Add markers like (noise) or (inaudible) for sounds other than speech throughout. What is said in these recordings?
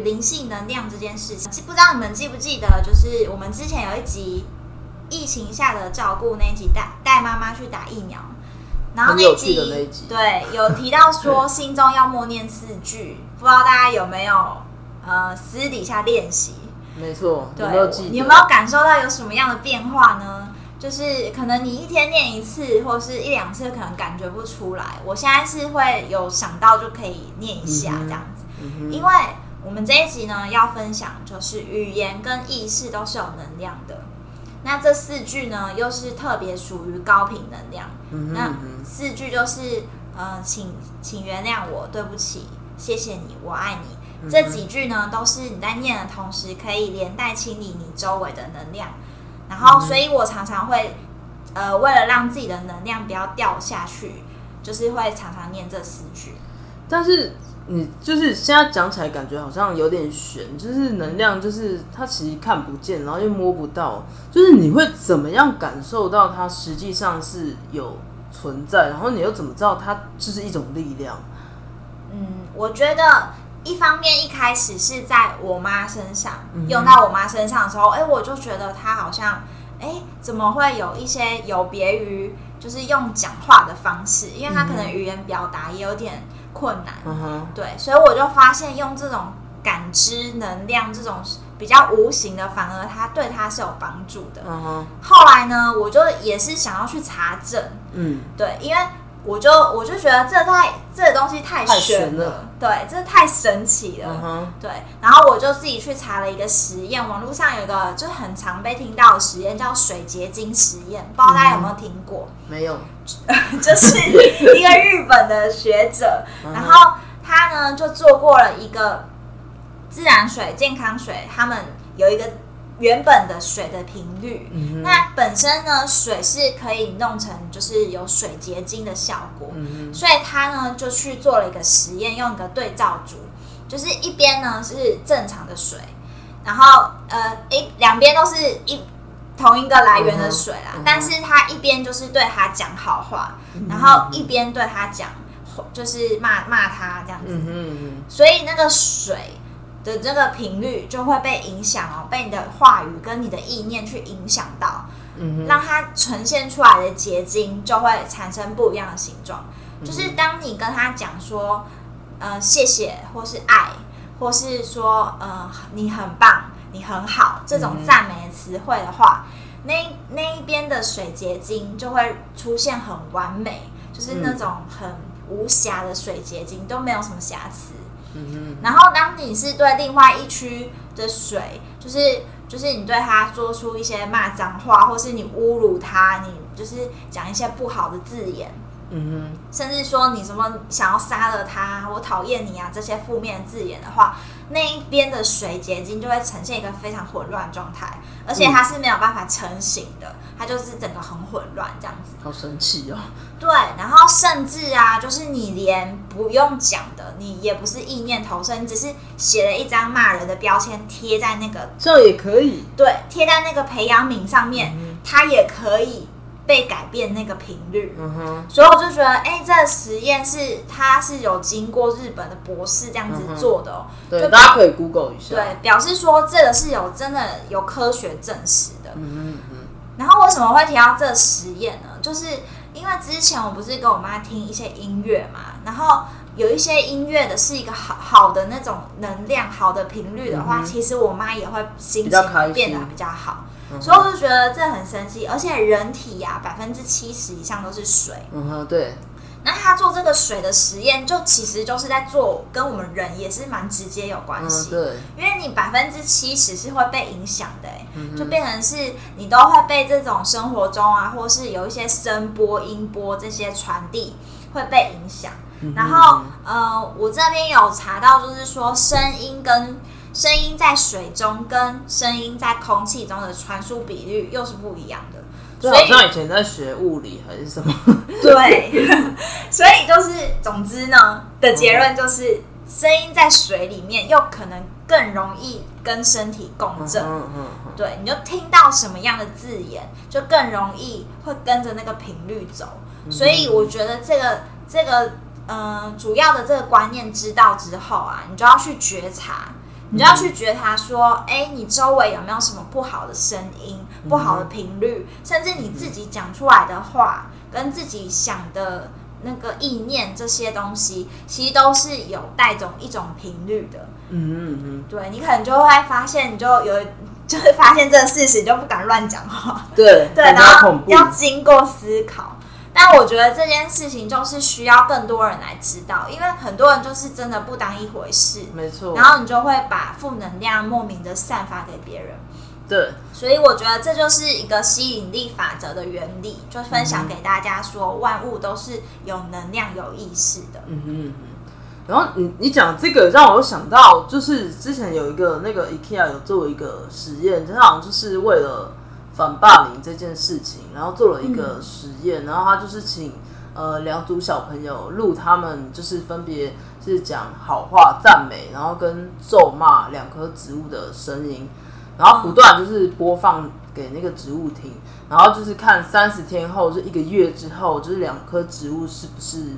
于灵性能量这件事情。记不知道你们记不记得，就是我们之前有一集疫情下的照顾那一集，带带妈妈去打疫苗，然后那一集对有提到说 (laughs) 心中要默念四句，不知道大家有没有呃私底下练习？没错，对，有没有记？你有没有感受到有什么样的变化呢？就是可能你一天念一次，或是一两次，可能感觉不出来。我现在是会有想到就可以念一下这样子，因为我们这一集呢要分享，就是语言跟意识都是有能量的。那这四句呢，又是特别属于高频能量。那嗯哼嗯哼四句就是呃，请请原谅我，对不起，谢谢你，我爱你。嗯这几句呢，都是你在念的同时，可以连带清理你周围的能量。然嗯后，所以我常常会，呃，为了让自己的能量不要掉下去，就是会常常念这四句。但是你就是现在讲起来，感觉好像有点悬，就是能量，就是它其实看不见，然后又摸不到，就是你会怎么样感受到它实际上是有存在，然后你又怎么知道它就是一种力量？嗯，我觉得一方面一开始是在我妈身上、嗯用到我妈身上的时候，哎、我就觉得她好像，哎、怎么会有一些有别于就是用讲话的方式，因为她可能语言表达也有点困难，对，所以我就发现用这种感知能量这种比较无形的，反而它对他是有帮助的。后来呢，我就也是想要去查证，嗯，对，因为我就我就觉得这太这东西太太玄玄了对，这太神奇了。嗯，对，然后我就自己去查了一个实验，网络上有一个就很常被听到的实验，叫水结晶实验，不知道大家有没有听过？没有，(laughs) 就是一个日本的学者，嗯然后他呢就做过了一个自然水、健康水，他们有一个原本的水的频率。嗯，那本身呢，水是可以弄成就是有水结晶的效果，嗯所以他呢就去做了一个实验，用一个对照组，就是一边呢是正常的水，然后呃一两边都是一同一个来源的水啦，但是他一边就是对他讲好话，哼，然后一边对他讲就是骂骂他这样子，所以那个水的这个频率就会被影响哦，被你的话语跟你的意念去影响到，嗯，让它呈现出来的结晶就会产生不一样的形状。嗯就是当你跟他讲说，呃，谢谢，或是爱，或是说，呃，你很棒，你很好，这种嗯赞美的词汇的话，那那一边的水结晶就会出现很完美，就是那种很无瑕的水结晶，都没有什么瑕疵。然后当你是对另外一区的水，就是就是你对他说出一些骂脏话，或是你侮辱他，你就是讲一些不好的字眼，哼，嗯甚至说你什么想要杀了他，我讨厌你啊这些负面字眼的话，那一边的水结晶就会呈现一个非常混乱状态，而且它是没有办法成型的，它就是整个很混乱这样子。好神奇哦！对，然后甚至啊，就是你连不用讲的，你也不是意念投射，你只是写了一张骂人的标签贴在那个这也可以。对贴在那个培养皿上面，它也可以被改变那个频率。嗯哼，所以我就觉得，哎、这个实验是它是有经过日本的博士这样子做的哦。对，大家可以 Google 一下。对，表示说这个是有真的有科学证实的。嗯嗯嗯，然后为什么会提到这个实验呢？就是因为之前我不是跟我妈听一些音乐嘛，然后有一些音乐的是一个好好的那种能量、好的频率的话，嗯其实我妈也会心情变得比较好。嗯所以我就觉得这很神奇，而且人体呀、百分之七十以上都是水。嗯哼，对，那他做这个水的实验，就其实就是在做跟我们人也是蛮直接有关嗯系。对，因为你百分之七十是会被影响的、欸，嗯就变成是你都会被这种生活中啊，或是有一些声波、音波这些传递会被影响。嗯然后呃，我这边有查到，就是说声音跟声音在水中跟声音在空气中的传输比率又是不一样的。就好像以前在学物理还是什么，(laughs) 对，(laughs) 所以就是总之呢的结论就是，声音在水里面又可能更容易跟身体共振。嗯嗯嗯，对，你就听到什么样的字眼，就更容易会跟着那个频率走。所以我觉得这个这个嗯、呃主要的这个观念知道之后啊，你就要去觉察，你就要去觉察说，哎、你周围有没有什么不好的声音、不好的频率，甚至你自己讲出来的话，跟自己想的那个意念这些东西，其实都是有带种一种频率的。嗯嗯嗯对你可能就会发现，你就有 (laughs) 就会发现这个事实，你就不敢乱讲话。嗯，对，对，然后，要经过思考。但我觉得这件事情就是需要更多人来知道，因为很多人就是真的不当一回事，没错，然后你就会把负能量莫名的散发给别人。对，所以我觉得这就是一个吸引力法则的原理，就分享给大家说，万物都是有能量、有意识的。嗯哼嗯哼。然后你你讲这个让我想到，就是之前有一个那个 IKEA 有做一个实验，它好像就是为了反霸凌这件事情，然后做了一个实验，然后他就是请呃两组小朋友录他们就是分别是讲好话赞美，然后跟咒骂两棵植物的声音，然后不断就是播放给那个植物听，然后就是看三十天后，就一个月之后，就是两棵植物是不是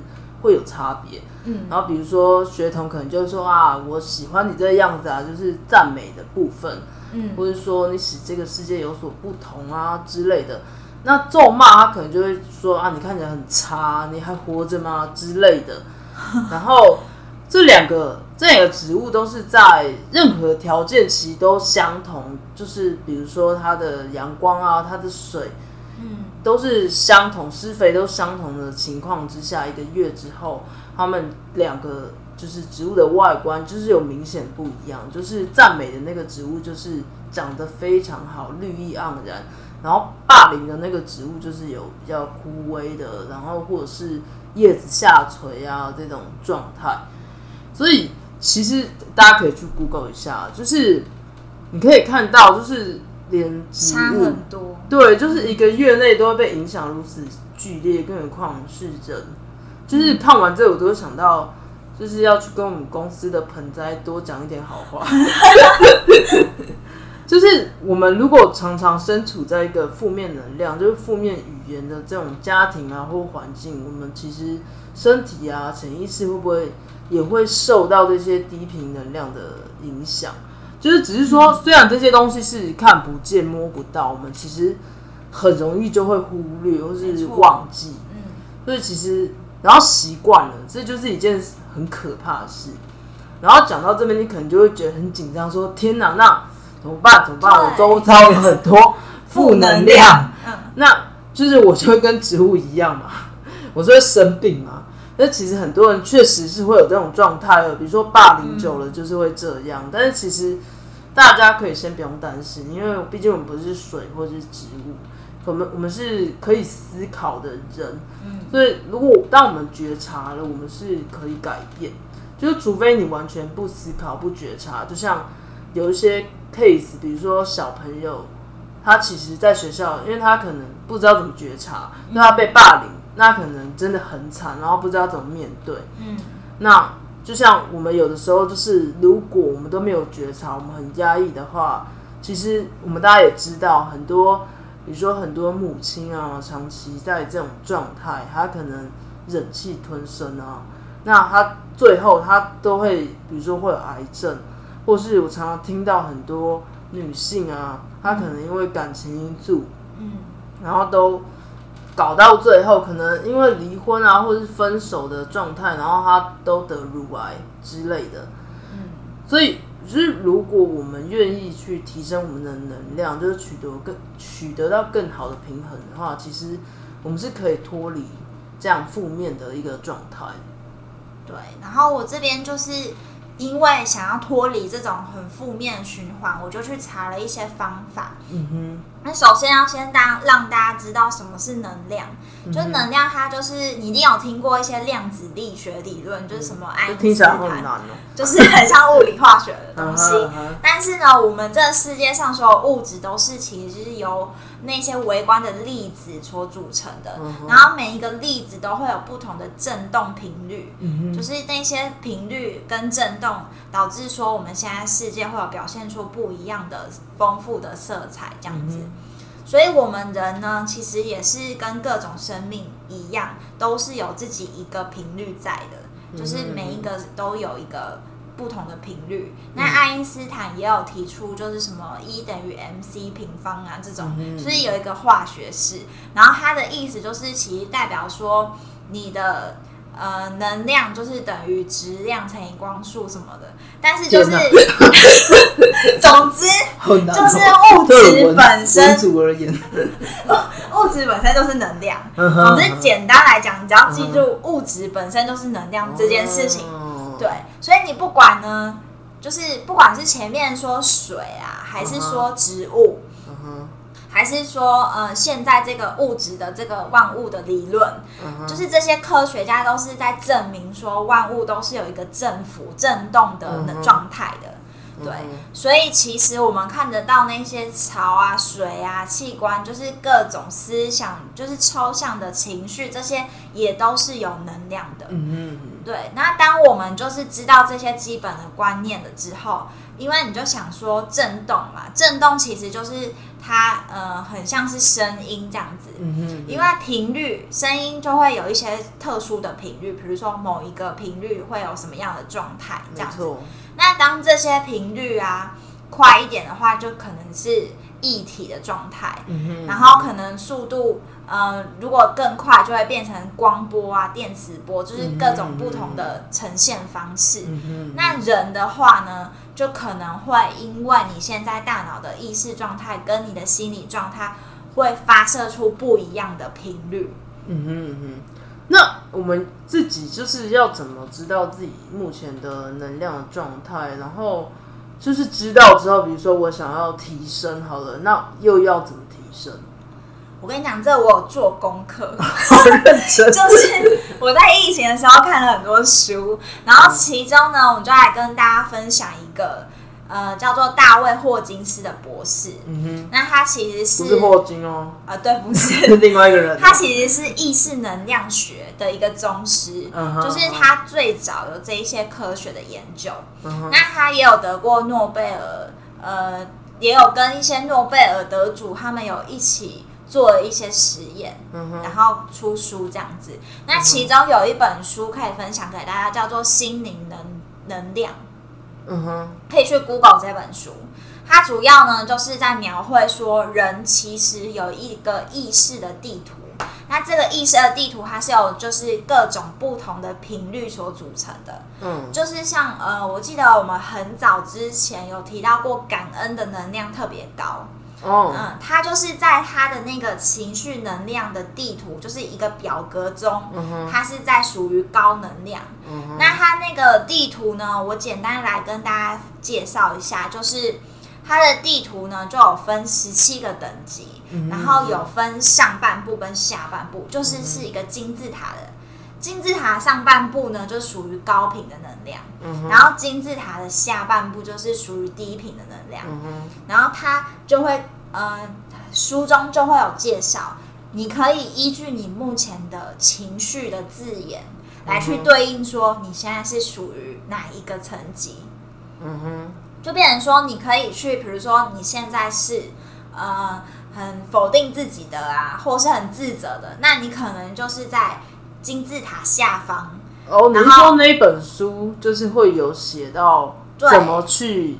会有差别。嗯，然后比如说学童可能就会说啊，我喜欢你这个样子啊，就是赞美的部分，嗯或者说你使这个世界有所不同啊之类的。那咒骂他可能就会说啊，你看起来很差，你还活着吗之类的。(laughs) 然后这两个这两个植物都是在任何条件其实都相同，就是比如说它的阳光啊，它的水，嗯，都是相同，施肥都相同的情况之下，一个月之后，它们两个就是植物的外观就是有明显不一样。就是赞美的那个植物就是长得非常好，绿意盎然，然后霸凌的那个植物就是有比较枯萎的，然后或者是叶子下垂啊这种状态。所以其实大家可以去 Google 一下，就是你可以看到，就是连差很多。对，就是一个月内都会被影响如此剧烈，更何况是人。就是看完这个，我都会想到，就是要去跟我们公司的盆栽多讲一点好话。(laughs) 就是我们如果常常身处在一个负面能量，就是负面语言的这种家庭啊或环境，我们其实身体啊、潜意识会不会也会受到这些低频能量的影响？就是只是说，虽然这些东西是看不见、摸不到，我们其实很容易就会忽略或是忘记。嗯，所以其实，然后习惯了，这就是一件很可怕的事。然后讲到这边，你可能就会觉得很紧张，说：“天哪，那怎么办？怎么办？我周遭有很多负能量。嗯，那就是我就会跟植物一样嘛，我就会生病嘛。那其实很多人确实是会有这种状态的，比如说霸凌久了就是会这样。但是其实大家可以先不用担心，因为毕竟我们不是水或者是植物，我们我们是可以思考的人。嗯所以如果当我们觉察了，我们是可以改变。就是除非你完全不思考、不觉察，就像有一些 case，比如说小朋友他其实在学校，因为他可能不知道怎么觉察，因为他被霸凌，那可能真的很惨，然后不知道怎么面对。嗯，那就像我们有的时候，就是如果我们都没有觉察，我们很压抑的话，其实我们大家也知道，很多，比如说很多母亲啊，长期在这种状态，她可能忍气吞声啊，那她最后她都会，比如说会有癌症，或是我常常听到很多女性啊，她可能因为感情因素，嗯，然后都搞到最后，可能因为离婚啊，或者是分手的状态，然后他都得乳癌之类的。嗯，所以就是如果我们愿意去提升我们的能量，就是取得更取得到更好的平衡的话，其实我们是可以脱离这样负面的一个状态。对。然后我这边就是因为想要脱离这种很负面的循环，我就去查了一些方法。嗯哼，那首先要先大让大家知道什么是能量，嗯。就能量它就是你一定有听过一些量子力学理论，就是什么爱就是很像物理化学的东西。(laughs) 但是呢，我们这世界上所有物质都是其实是由那些微观的粒子所组成的，嗯然后每一个粒子都会有不同的振动频率，嗯，就是那些频率跟振动，导致说我们现在世界会有表现出不一样的丰富的色彩，这样子。嗯所以，我们人呢，其实也是跟各种生命一样，都是有自己一个频率在的，就是每一个都有一个不同的频率。那爱因斯坦也有提出，就是什么 E 等于 mc 平方啊，这种嗯就是有一个化学式。然后他的意思就是，其实代表说你的。呃，能量就是等于质量乘以光速什么的，但是就是，(laughs) 总之就是物质本身文组而言，(laughs) 物质本身就是能量。总之，简单来讲，你只要记住物质本身就是能量这件事情。哦。对，所以你不管呢，就是不管是前面说水啊，还是说植物，还是说呃现在这个物质的这个万物的理论，就是这些科学家都是在证明说万物都是有一个振幅、振动的嗯哼状态的。对所以其实我们看得到那些潮啊、水啊、器官，就是各种思想，就是抽象的情绪，这些也都是有能量的。嗯哼，对，那当我们就是知道这些基本的观念了之后，因为你就想说震动嘛，震动其实就是它呃很像是声音这样子，嗯哼，因为频率声音就会有一些特殊的频率，比如说某一个频率会有什么样的状态这样子。那当这些频率啊快一点的话，就可能是液体的状态，嗯哼，然后可能速度呃如果更快，就会变成光波啊、电磁波，就是各种不同的呈现方式。那人的话呢，就可能会因为你现在大脑的意识状态跟你的心理状态，会发射出不一样的频率。嗯哼嗯哼，那我们自己就是要怎么知道自己目前的能量的状态，然后就是知道之后，比如说我想要提升好了，那又要怎么提升？我跟你讲，这我有做功课。(laughs) 好认真，(laughs) 就是我在疫情的时候看了很多书，然后其中呢，我们就来跟大家分享一个呃叫做大卫霍金斯的博士。嗯哼那他其实，是不是霍金哦，呃对，不是 (laughs) 是，另外一个人哦，他其实是意识能量学的一个宗师，就是他最早有这一些科学的研究。嗯哼那他也有得过诺贝尔，呃，也有跟一些诺贝尔得主他们有一起做了一些实验。嗯，然后出书这样子。那其中有一本书可以分享给大家，叫做《心灵能能量》，嗯哼，可以去 Google 这本书。它主要呢就是在描绘说，人其实有一个意识的地图。那这个意识的地图，它是有就是各种不同的频率所组成的。嗯就是像呃，我记得我们很早之前有提到过，感恩的能量特别高。哦，嗯，他就是在他的那个情绪能量的地图，就是一个表格中，嗯哼，它是在属于高能量。嗯，那他那个地图呢，我简单来跟大家介绍一下，就是他的地图呢就有分十七个等级，嗯然后有分上半部跟下半部，就是是一个金字塔的。金字塔上半部呢，就属于高频的能量，嗯，然后金字塔的下半部就是属于低频的能量。嗯，然后它就会呃书中就会有介绍，你可以依据你目前的情绪的字眼来去对应说你现在是属于哪一个层级。嗯哼，就变成说，你可以去，比如说你现在是呃很否定自己的啊，或是很自责的，那你可能就是在金字塔下方。哦，你是然后说那一本书就是会有写到怎么去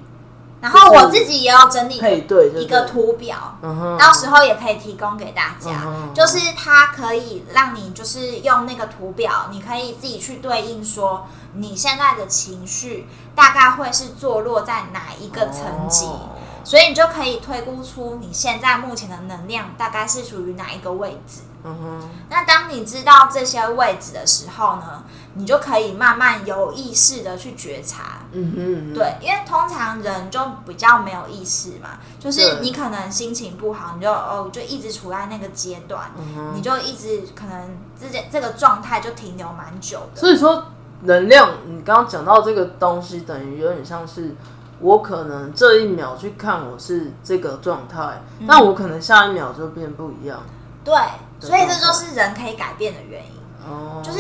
然后我自己也有整理配对对一个图表，嗯，到时候也可以提供给大家。嗯就是它可以让你就是用那个图表，你可以自己去对应说你现在的情绪大概会是坐落在哪一个层级。哦所以你就可以推估出你现在目前的能量大概是属于哪一个位置。嗯哼，那当你知道这些位置的时候呢，你就可以慢慢有意识的去觉察。嗯哼，嗯哼，对，因为通常人就比较没有意识嘛，就是你可能心情不好，你就哦就一直处在那个阶段，嗯，你就一直可能这件这个状态就停留蛮久的。所以说能量，你刚刚讲到这个东西，等于有点像是我可能这一秒去看我是这个状态，嗯那我可能下一秒就变不一样。对，所以这就是人可以改变的原因。哦，就是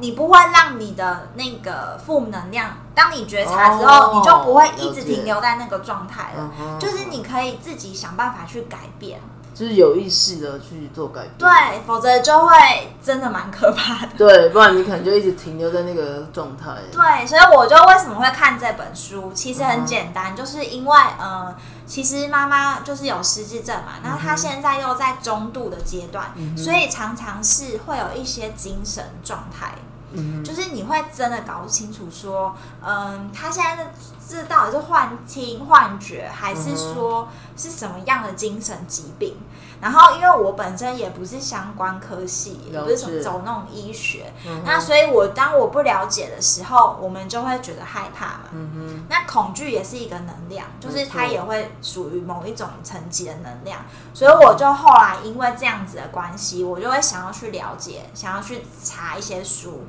你不会让你的那个负能量，当你觉察之后，哦你就不会一直停留在那个状态了。就是你可以自己想办法去改变，就是有意识的去做改变。对，否则就会真的蛮可怕的。对，不然你可能就一直停留在那个状态。对，所以我就为什么会看这本书，其实很简单，就是因为呃，其实妈妈就是有失智症嘛，那她现在又在中度的阶段，所以常常是会有一些精神状态。嗯就是你会真的搞不清楚说，嗯，他现在的这到底是幻听、幻觉，还是说是什么样的精神疾病？然后，因为我本身也不是相关科系，也不是走了解。走那种医学，嗯那所以我当我不了解的时候，我们就会觉得害怕嘛。嗯那恐惧也是一个能量，就是它也会属于某一种层级的能量，所以我就后来因为这样子的关系，我就会想要去了解，想要去查一些书，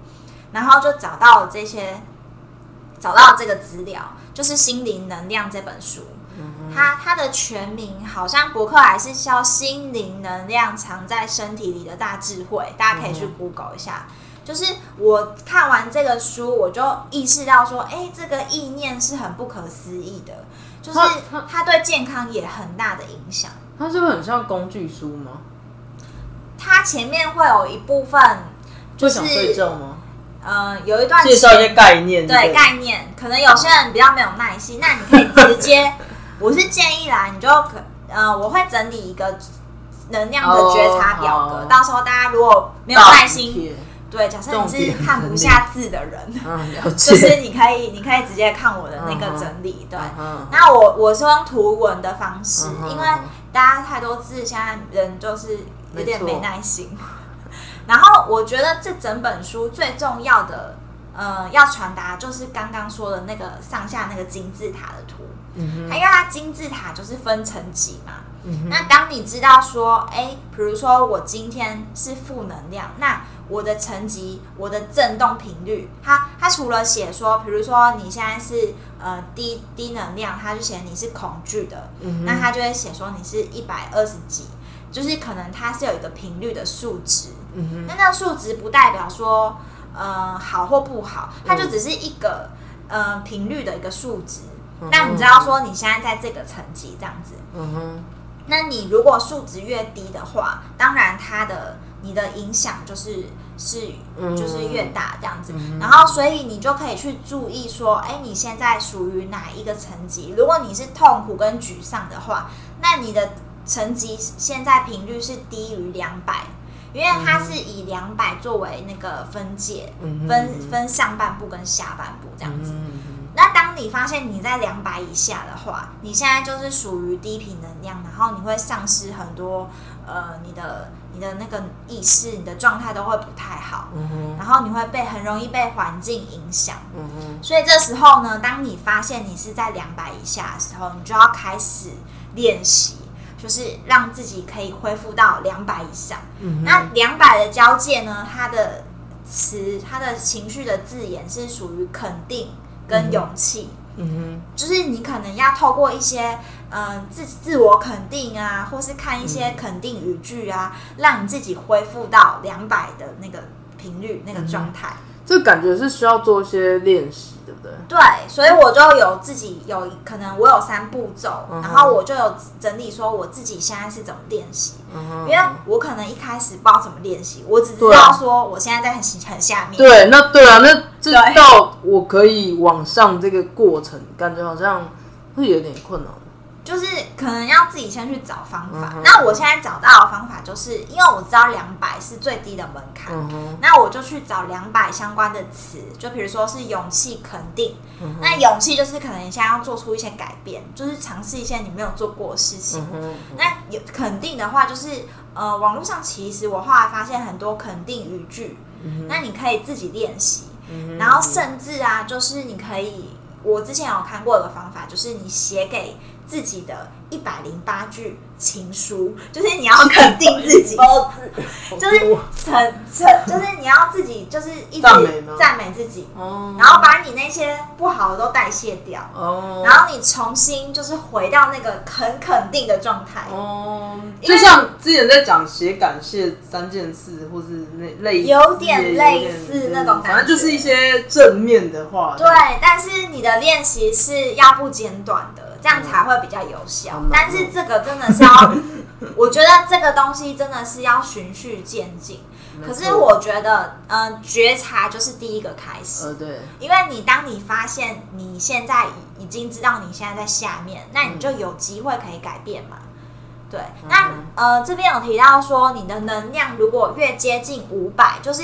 然后就找到了这些，找到了这个资料，就是《心灵能量》这本书。它它的全名好像博客还是叫《心灵能量藏在身体里的大智慧》，大家可以去 Google 一下。就是我看完这个书，我就意识到说，哎、这个意念是很不可思议的，就是它对健康也很大的影响。它是会很像工具书吗？它前面会有一部分就想睡觉吗？呃，有一段介绍一些概念，对不概念，可能有些人比较没有耐心，(laughs) 那你可以直接，我是建议啦，你就可呃，我会整理一个能量的觉察表格，到时候大家如果没有耐心，对，假设你是看不下字的人，嗯，就是。你可以，你可以直接看我的那个整理，对。嗯那我我是用图文的方式，因为大家太多字，现在人就是有点没耐心。然后我觉得这整本书最重要的，呃，要传达就是刚刚说的那个上下那个金字塔的图，嗯因为它金字塔就是分层级嘛。嗯那当你知道说，哎，比如说我今天是负能量，那我的层级、我的振动频率，它它除了写说，比如说你现在是呃低低能量，它就写你是恐惧的，嗯那它就会写说你是一百二十几，就是可能它是有一个频率的数值。嗯那那个数值不代表说呃好或不好，它就只是一个呃频率的一个数值。那你知道说你现在在这个层级这样子。嗯哼，那你如果数值越低的话，当然它的你的影响就是是嗯就是越大这样子。然后所以你就可以去注意说，哎，你现在属于哪一个层级？如果你是痛苦跟沮丧的话，那你的层级现在频率是低于两百。因为它是以两百作为那个分界，嗯分分上半部跟下半部这样子。嗯那当你发现你在两百以下的话，你现在就是属于低频能量，然后你会丧失很多呃你的你的那个意识，你的状态都会不太好，嗯，然后你会被很容易被环境影响。嗯，所以这时候呢，当你发现你是在两百以下的时候，你就要开始练习，就是让自己可以恢复到两百以上。嗯哼那两百的交界呢，它的词、它的情绪的字眼是属于肯定跟勇气。嗯就是你可能要透过一些嗯自自我肯定啊，或是看一些肯定语句啊，让你自己恢复到两百的那个频率那个状态。哼，这感觉是需要做一些练习，对不对？对，所以我就有自己有可能我有三步骤，嗯然后我就有整理说我自己现在是怎么练习。因为我可能一开始不知道怎么练习，我只知道说我现在在很很下面。对，那对啊，那这到我可以往上这个过程，感觉好像会有点困难。就是可能要自己先去找方法。嗯那我现在找到的方法，就是因为我知道两百是最低的门槛，嗯，那我就去找两百相关的词，就比如说是勇气、肯定。嗯那勇气就是可能你现在要做出一些改变，就是尝试一些你没有做过的事情。嗯，那有肯定的话，就是呃，网络上其实我后来发现很多肯定语句，那你可以自己练习，然后甚至啊，就是你可以，我之前有看过一个方法，就是你写给自己的一百零八句情书，就是你要肯定自己，(laughs) 就是成成，(laughs) 就是你要自己就是一直赞美自己，哦，然后把你那些不好的都代谢掉。哦，然后你重新就是回到那个很肯定的状态，哦，就像之前在讲写感谢三件事，或是那类似有点类似那种感觉。反正就是一些正面的话。对，但是你的练习是要不间断的，这样才会比较有效。嗯但是这个真的是要，(laughs) 我觉得这个东西真的是要循序渐进。可是我觉得，嗯、觉察就是第一个开始，呃，对，因为你当你发现你现在已已经知道你现在在下面，那你就有机会可以改变嘛。对，那呃这边有提到说，你的能量如果越接近五百，就是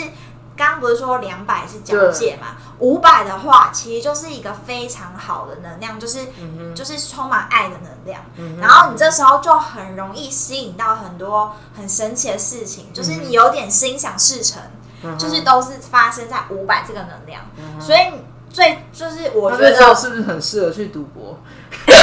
刚刚不是说两百是交界嘛？五百的话，其实就是一个非常好的能量，就是、就是充满爱的能量。然后你这时候就很容易吸引到很多很神奇的事情，就是你有点心想事成，就是都是发生在五百这个能量。所以最就是我那觉得是不是很适合去赌博？哎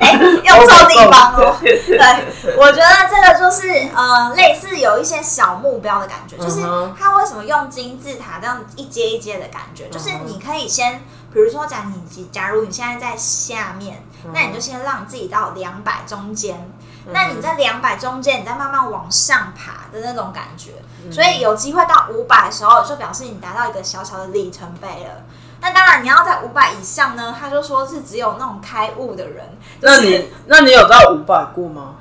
哎，(laughs) 用错地方哦。对，我觉得这个就是呃，类似有一些小目标的感觉，就是它为什么用金字塔这样一阶一阶的感觉，就是你可以先，比如说讲你，假如你现在在下面，那你就先让自己到两百中间。那你在两百中间，你再慢慢往上爬的那种感觉，所以有机会到五百的时候，就表示你达到一个小小的里程碑了。那当然，你要在五百以上呢，他就说是只有那种开悟的人。那你那你有到五百过吗？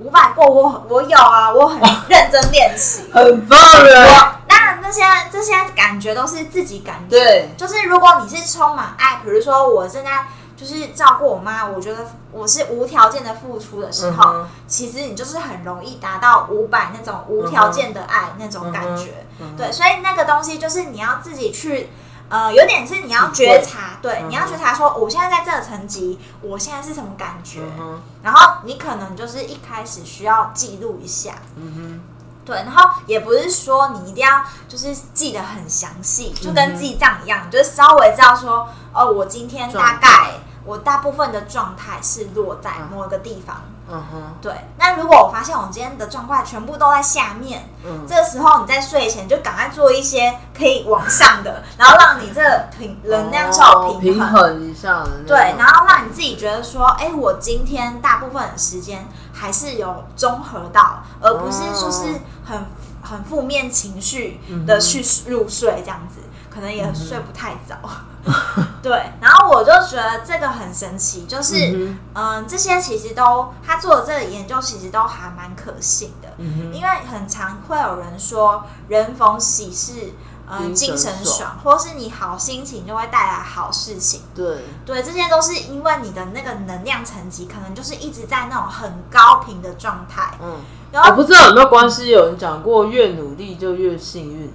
五百过我我有啊，我很认真练习。(laughs) 很棒的，当然，那些这些感觉都是自己感觉。对，就是如果你是充满爱，比如说我正在就是照顾我妈，我觉得我是无条件的付出的时候，嗯其实你就是很容易达到五百那种无条件的爱、那种感觉。对，所以那个东西就是你要自己去。呃，有点是你要觉察，对，嗯你要觉察说，我现在在这个层级，我现在是什么感觉，嗯，然后你可能就是一开始需要记录一下，嗯哼。对，然后也不是说你一定要就是记得很详细，就跟记账一样，就是稍微知道说，哦，我今天大概我大部分的状态是落在某一个地方。嗯哼，对，那如果我发现我今天的状态全部都在下面，嗯这个时候你在睡前就赶快做一些可以往上的，(laughs) 然后让你这平能量是有哦平平衡。一下的，对，然后让你自己觉得说，哎，我今天大部分的时间还是有综合到，而不是说是很很负面情绪的去入睡这样子，可能也睡不太早。(laughs) 对，然后我就觉得这个很神奇，就是嗯嗯、这些其实都他做的这个研究其实都还蛮可信的，嗯因为很常会有人说人逢喜事。嗯，精精神神爽，或是你好心情就会带来好事情。对，对，这些都是因为你的那个能量层级可能就是一直在那种很高频的状态，嗯，我不知道有没有关系，有人讲过越努力就越幸运，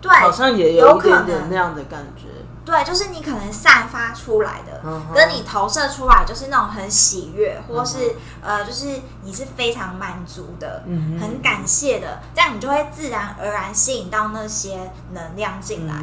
对，好像也有可有一点点能那样的感觉，对，就是你可能散发出来的，嗯跟你投射出来就是那种很喜悦，或是、呃，就是你是非常满足的，嗯很感谢的，这样你就会自然而然吸引到那些能量进来。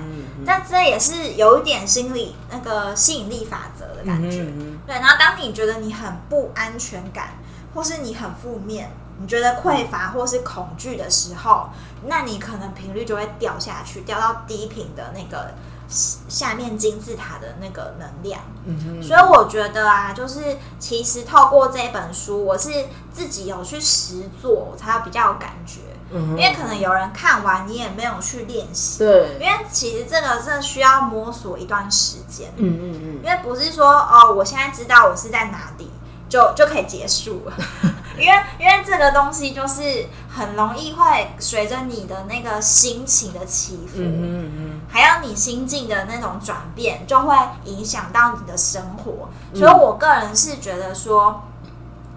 但这也是有一点心理那个吸引力法则的感觉。对，然后当你觉得你很不安全感，或是你很负面，你觉得匮乏或是恐惧的时候，那你可能频率就会掉下去，掉到低频的那个下面金字塔的那个能量。嗯哼，所以我觉得啊，就是其实透过这本书，我是自己有去实做，我才比较有感觉。因为可能有人看完，你也没有去练习。对，因为其实这个是需要摸索一段时间。嗯嗯嗯，因为不是说哦，我现在知道我是在哪里，就就可以结束了。因为因为这个东西就是很容易会随着你的那个心情的起伏，嗯嗯还有你心境的那种转变，就会影响到你的生活。嗯。所以我个人是觉得说，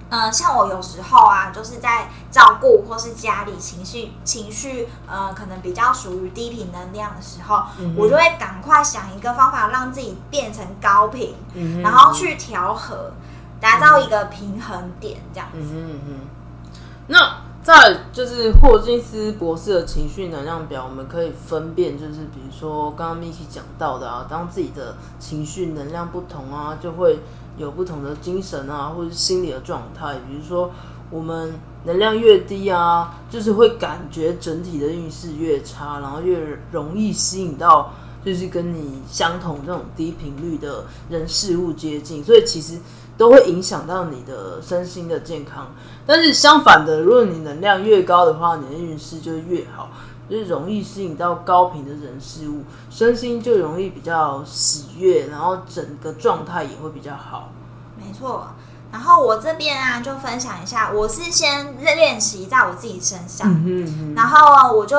呃，像我有时候啊，就是在照顾或是家里情绪情绪呃，可能比较属于低频能量的时候，嗯我就会赶快想一个方法让自己变成高频，嗯然后去调和，打造一个平衡点，这样子。嗯哼嗯。那在就是霍金斯博士的情绪能量表，我们可以分辨，就是比如说刚刚 Miki 讲到的啊，当自己的情绪能量不同啊，就会有不同的精神啊，或者是心理的状态。比如说我们能量越低啊，就是会感觉整体的运势越差，然后越容易吸引到就是跟你相同这种低频率的人事物接近，所以其实都会影响到你的身心的健康。但是相反的，如果你能量越高的话，你的运势就越好，就是容易吸引到高频的人事物，身心就容易比较喜悦，然后整个状态也会比较好。没错。然后我这边啊，就分享一下，我是先练习在我自己身上，嗯哼然后我就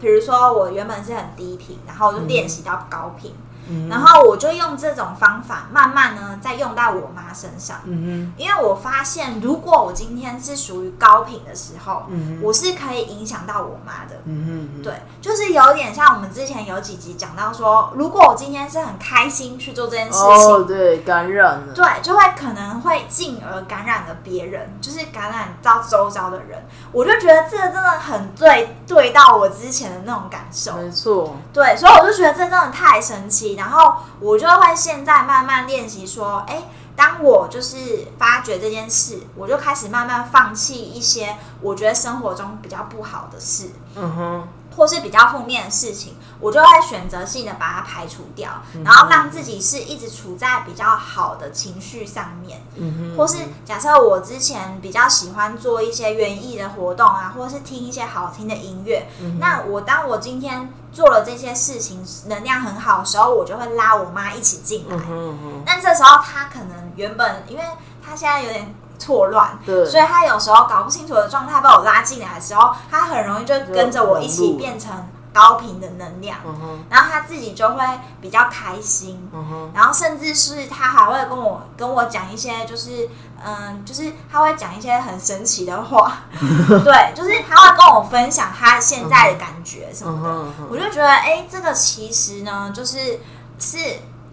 比如说我原本是很低频，然后我就练习到高频，嗯然后我就用这种方法慢慢呢再用到我妈身上，嗯因为我发现如果我今天是属于高频的时候，嗯我是可以影响到我妈的。嗯嗯，对，就是有点像我们之前有几集讲到说，如果我今天是很开心去做这件事情，哦，对，感染了，对，就会可能会进而感染了别人，就是感染到周遭的人。我就觉得这个真的很对，对到我之前的那种感受。没错，对，所以我就觉得这真的太神奇。然后我就会现在慢慢练习说，哎，当我就是发觉这件事，我就开始慢慢放弃一些我觉得生活中比较不好的事。嗯哼，或是比较负面的事情，我就会选择性的把它排除掉，然后让自己是一直处在比较好的情绪上面。嗯哼，或是假设我之前比较喜欢做一些园艺的活动啊，或是听一些好听的音乐，那我当我今天做了这些事情，能量很好的时候，我就会拉我妈一起进来。嗯哼嗯哼，但这时候她可能原本，因为她现在有点错乱，对所以她有时候搞不清楚的状态把我拉进来的时候，她很容易就跟着我一起变成高频的能量，嗯，然后他自己就会比较开心。嗯，然后甚至是他还会跟我跟我讲一些，就是嗯，就是他会讲一些很神奇的话，(laughs) 对，就是他会跟我分享他现在的感觉什么的。嗯，我就觉得，哎、这个其实呢，就是是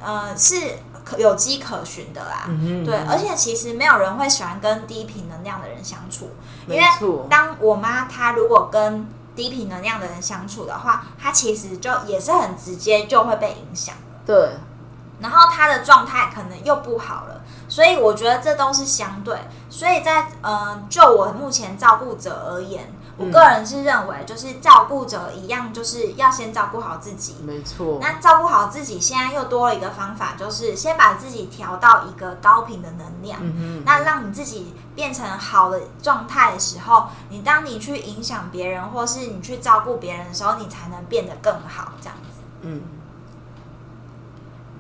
呃是可有迹可循的啦。嗯，对，而且其实没有人会喜欢跟低频能量的人相处，因为，当我妈她如果跟低频能量的人相处的话，他其实就也是很直接就会被影响，对，然后他的状态可能又不好了，所以我觉得这都是相对。所以在呃，就我目前照顾者而言，我个人是认为，就是照顾者一样，就是要先照顾好自己。没错，那照顾好自己，现在又多了一个方法，就是先把自己调到一个高频的能量。嗯哼，那让你自己变成好的状态的时候，你当你去影响别人，或是你去照顾别人的时候，你才能变得更好，这样子。嗯，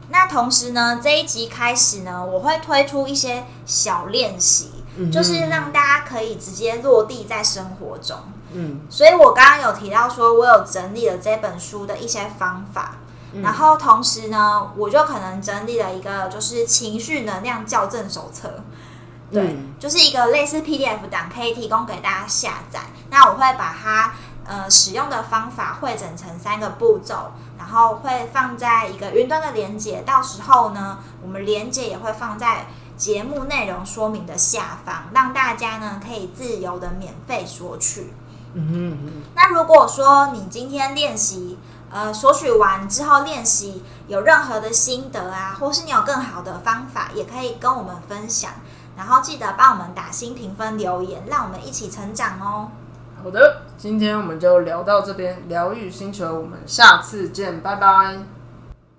那同时呢，这一集开始呢，我会推出一些小练习，嗯就是让大家可以直接落地在生活中。嗯所以我刚刚有提到说，我有整理了这本书的一些方法，嗯然后同时呢，我就可能整理了一个就是情绪能量校正手册，对，嗯就是一个类似 PDF 档，可以提供给大家下载。那我会把它呃使用的方法汇整成三个步骤，然后会放在一个云端的连接，到时候呢，我们连接也会放在。节目内容说明的下方，让大家呢可以自由的免费索取。嗯嗯嗯那如果说你今天练习，呃，索取完之后练习有任何的心得啊，或是你有更好的方法，也可以跟我们分享。然后记得帮我们打新评分留言，让我们一起成长哦。好的，今天我们就聊到这边，疗愈星球，我们下次见，拜拜。